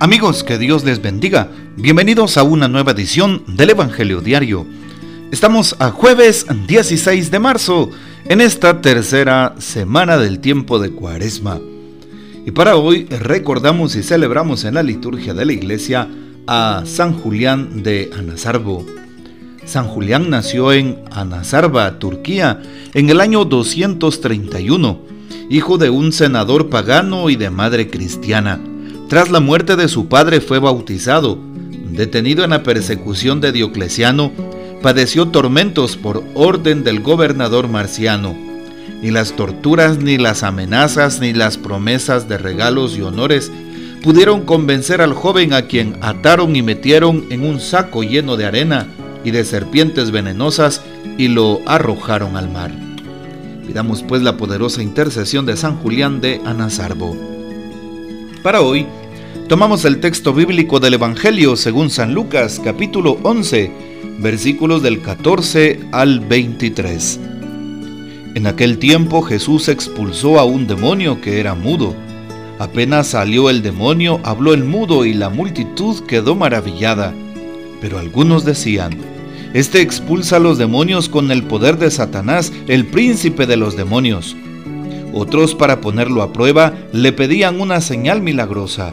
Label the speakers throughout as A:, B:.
A: Amigos, que Dios les bendiga. Bienvenidos a una nueva edición del Evangelio Diario. Estamos a jueves 16 de marzo, en esta tercera semana del tiempo de Cuaresma. Y para hoy recordamos y celebramos en la liturgia de la iglesia a San Julián de Anasarbo. San Julián nació en Anasarba, Turquía, en el año 231, hijo de un senador pagano y de madre cristiana. Tras la muerte de su padre fue bautizado. Detenido en la persecución de Diocleciano, padeció tormentos por orden del gobernador marciano. Ni las torturas, ni las amenazas, ni las promesas de regalos y honores pudieron convencer al joven a quien ataron y metieron en un saco lleno de arena y de serpientes venenosas y lo arrojaron al mar. Pidamos pues la poderosa intercesión de San Julián de Anasarbo. Para hoy, tomamos el texto bíblico del Evangelio según San Lucas capítulo 11, versículos del 14 al 23. En aquel tiempo Jesús expulsó a un demonio que era mudo. Apenas salió el demonio, habló el mudo y la multitud quedó maravillada. Pero algunos decían, Este expulsa a los demonios con el poder de Satanás, el príncipe de los demonios. Otros, para ponerlo a prueba, le pedían una señal milagrosa.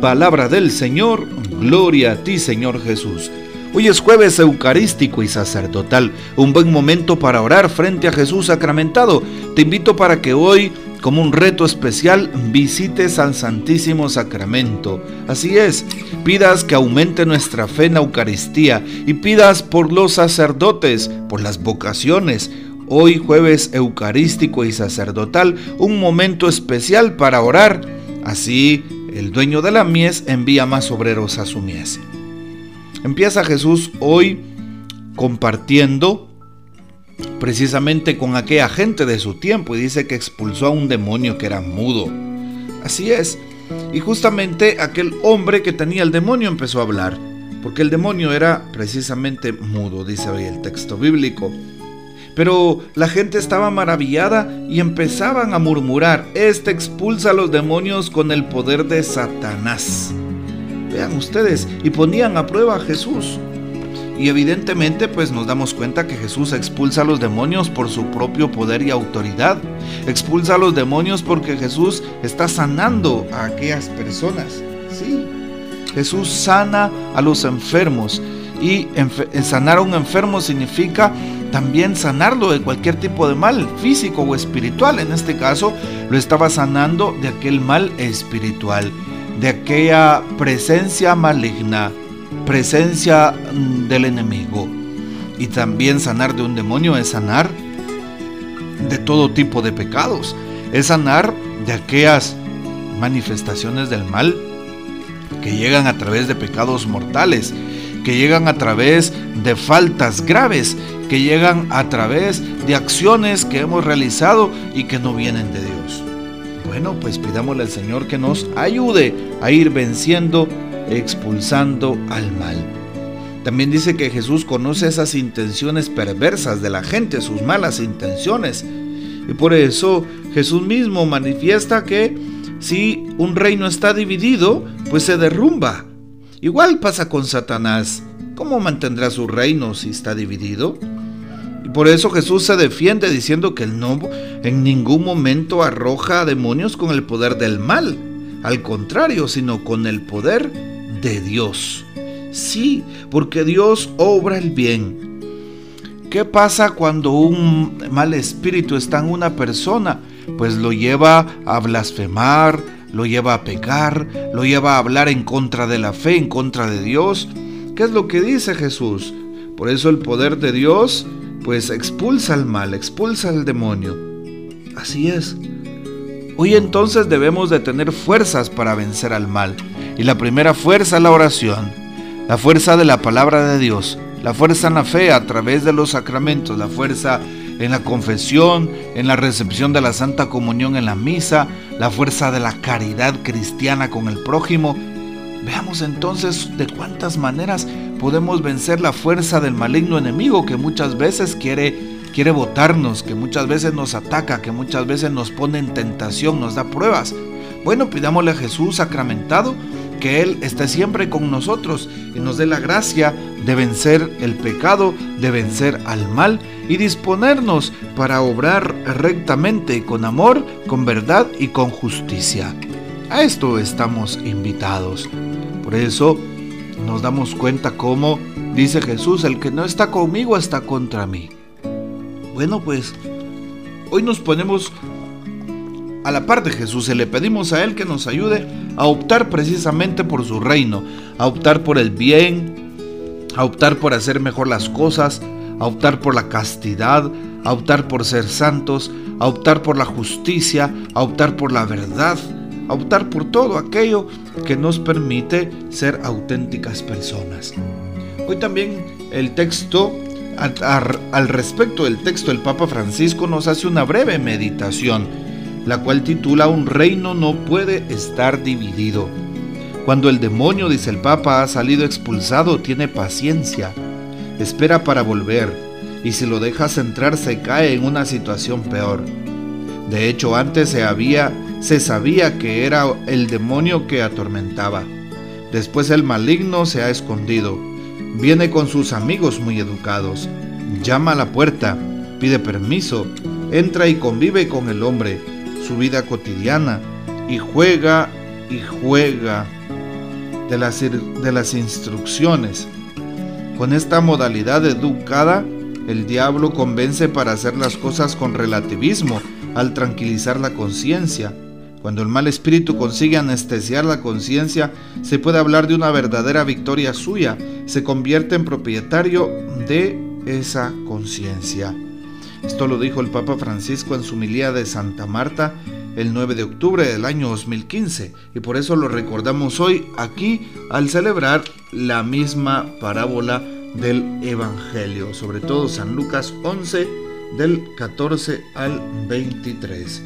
A: Palabra del Señor, gloria a ti Señor Jesús. Hoy es jueves eucarístico y sacerdotal, un buen momento para orar frente a Jesús sacramentado. Te invito para que hoy, como un reto especial, visites al Santísimo Sacramento. Así es, pidas que aumente nuestra fe en Eucaristía y pidas por los sacerdotes, por las vocaciones, Hoy jueves eucarístico y sacerdotal, un momento especial para orar. Así, el dueño de la mies envía más obreros a su mies. Empieza Jesús hoy compartiendo precisamente con aquella gente de su tiempo y dice que expulsó a un demonio que era mudo. Así es. Y justamente aquel hombre que tenía el demonio empezó a hablar, porque el demonio era precisamente mudo, dice hoy el texto bíblico. Pero la gente estaba maravillada y empezaban a murmurar, este expulsa a los demonios con el poder de Satanás. Vean ustedes, y ponían a prueba a Jesús. Y evidentemente pues nos damos cuenta que Jesús expulsa a los demonios por su propio poder y autoridad. Expulsa a los demonios porque Jesús está sanando a aquellas personas. Sí, Jesús sana a los enfermos. Y sanar a un enfermo significa también sanarlo de cualquier tipo de mal, físico o espiritual. En este caso, lo estaba sanando de aquel mal espiritual, de aquella presencia maligna, presencia mm, del enemigo. Y también sanar de un demonio es sanar de todo tipo de pecados, es sanar de aquellas manifestaciones del mal que llegan a través de pecados mortales, que llegan a través de faltas graves que llegan a través de acciones que hemos realizado y que no vienen de Dios. Bueno, pues pidámosle al Señor que nos ayude a ir venciendo, expulsando al mal. También dice que Jesús conoce esas intenciones perversas de la gente, sus malas intenciones. Y por eso Jesús mismo manifiesta que si un reino está dividido, pues se derrumba. Igual pasa con Satanás. ¿Cómo mantendrá su reino si está dividido? Y por eso Jesús se defiende diciendo que él no en ningún momento arroja a demonios con el poder del mal, al contrario, sino con el poder de Dios. Sí, porque Dios obra el bien. ¿Qué pasa cuando un mal espíritu está en una persona? Pues lo lleva a blasfemar, lo lleva a pecar, lo lleva a hablar en contra de la fe, en contra de Dios. ¿Qué es lo que dice Jesús? Por eso el poder de Dios pues expulsa el mal, expulsa el demonio. Así es. Hoy entonces debemos de tener fuerzas para vencer al mal. Y la primera fuerza es la oración, la fuerza de la palabra de Dios, la fuerza en la fe a través de los sacramentos, la fuerza en la confesión, en la recepción de la Santa Comunión en la misa, la fuerza de la caridad cristiana con el prójimo. Veamos entonces de cuántas maneras podemos vencer la fuerza del maligno enemigo que muchas veces quiere quiere votarnos, que muchas veces nos ataca, que muchas veces nos pone en tentación, nos da pruebas. Bueno, pidámosle a Jesús sacramentado que Él esté siempre con nosotros y nos dé la gracia de vencer el pecado, de vencer al mal y disponernos para obrar rectamente, con amor, con verdad y con justicia. A esto estamos invitados. Por eso nos damos cuenta cómo dice Jesús, el que no está conmigo está contra mí. Bueno, pues hoy nos ponemos a la par de Jesús y le pedimos a Él que nos ayude a optar precisamente por su reino, a optar por el bien, a optar por hacer mejor las cosas, a optar por la castidad, a optar por ser santos, a optar por la justicia, a optar por la verdad, a optar por todo aquello que nos permite ser auténticas personas. Hoy también el texto al respecto del texto, el Papa Francisco nos hace una breve meditación, la cual titula Un reino no puede estar dividido. Cuando el demonio, dice el Papa, ha salido expulsado, tiene paciencia, espera para volver, y si lo dejas entrar se cae en una situación peor. De hecho, antes se había se sabía que era el demonio que atormentaba. Después el maligno se ha escondido Viene con sus amigos muy educados, llama a la puerta, pide permiso, entra y convive con el hombre, su vida cotidiana, y juega y juega de las, de las instrucciones. Con esta modalidad educada, el diablo convence para hacer las cosas con relativismo, al tranquilizar la conciencia cuando el mal espíritu consigue anestesiar la conciencia, se puede hablar de una verdadera victoria suya. Se convierte en propietario de esa conciencia. Esto lo dijo el Papa Francisco en su milía de Santa Marta el 9 de octubre del año 2015 y por eso lo recordamos hoy aquí al celebrar la misma parábola del Evangelio, sobre todo San Lucas 11 del 14 al 23.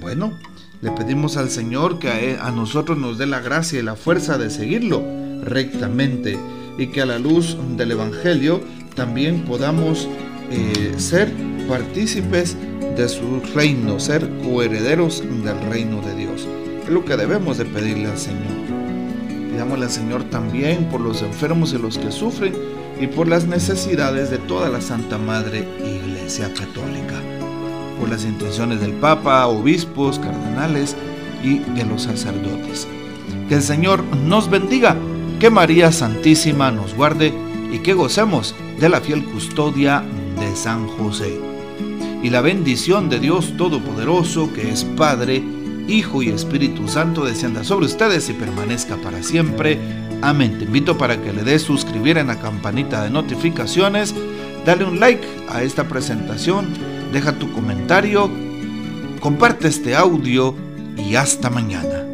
A: Bueno, le pedimos al Señor que a, nosotros nos dé la gracia y la fuerza de seguirlo rectamente y que a la luz del Evangelio también podamos eh, ser partícipes de su reino, ser coherederos del reino de Dios. Es lo que debemos de pedirle al Señor. Pidámosle al Señor también por los enfermos y los que sufren y por las necesidades de toda la Santa Madre Iglesia Católica por las intenciones del Papa, obispos, cardenales y de los sacerdotes. Que el Señor nos bendiga, que María Santísima nos guarde y que gocemos de la fiel custodia San José. Y la bendición de Dios Todopoderoso, que es Padre, Hijo y Espíritu Santo, descienda sobre ustedes y permanezca para siempre. Amén. Te invito para que le des suscribir en la campanita de notificaciones, dale un like a esta presentación deja tu comentario, comparte este audio y hasta mañana.